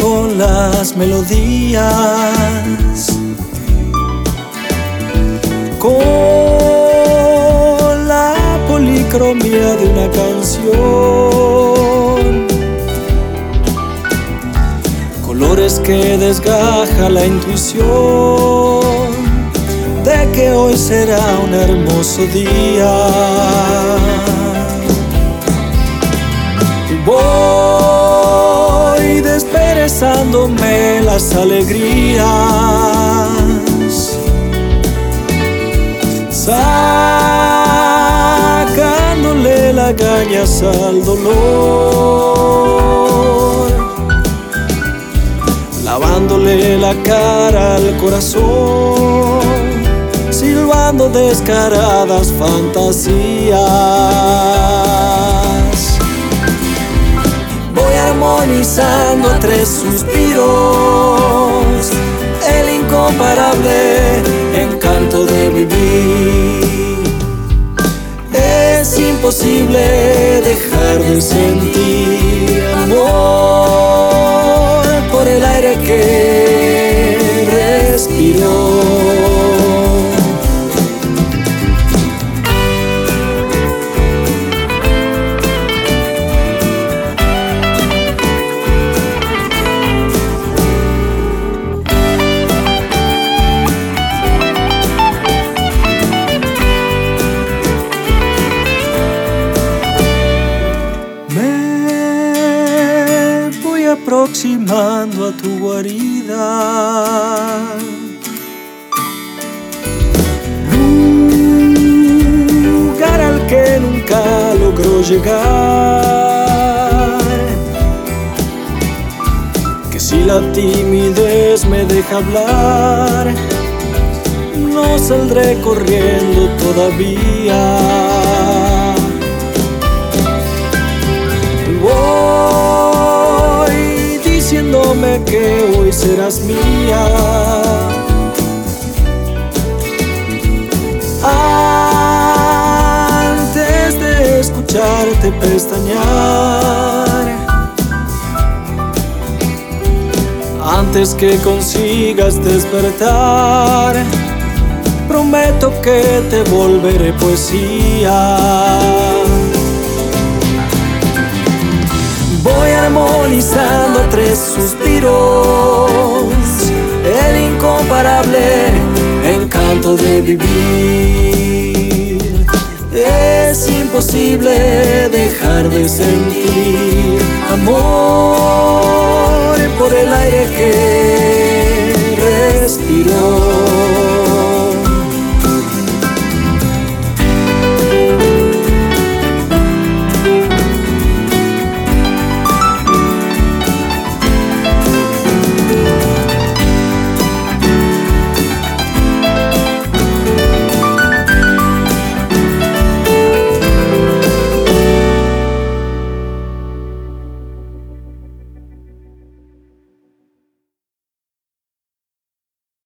con las melodías, con la policromía de una canción, colores que desgaja la intuición de que hoy será un hermoso día. Voy desperezándome las alegrías, sacándole las gañas al dolor, lavándole la cara al corazón, silbando descaradas fantasías armonizando a tres suspiros el incomparable encanto de vivir. Es imposible dejar de sentir amor por el aire que respiro. Aproximando a tu guarida. Lugar al que nunca logró llegar. Que si la timidez me deja hablar, no saldré corriendo todavía. Serás mía. Antes de escucharte pestañear, antes que consigas despertar, prometo que te volveré poesía. A tres suspiros el incomparable encanto de vivir. Es imposible dejar de sentir amor por el aire que respiro.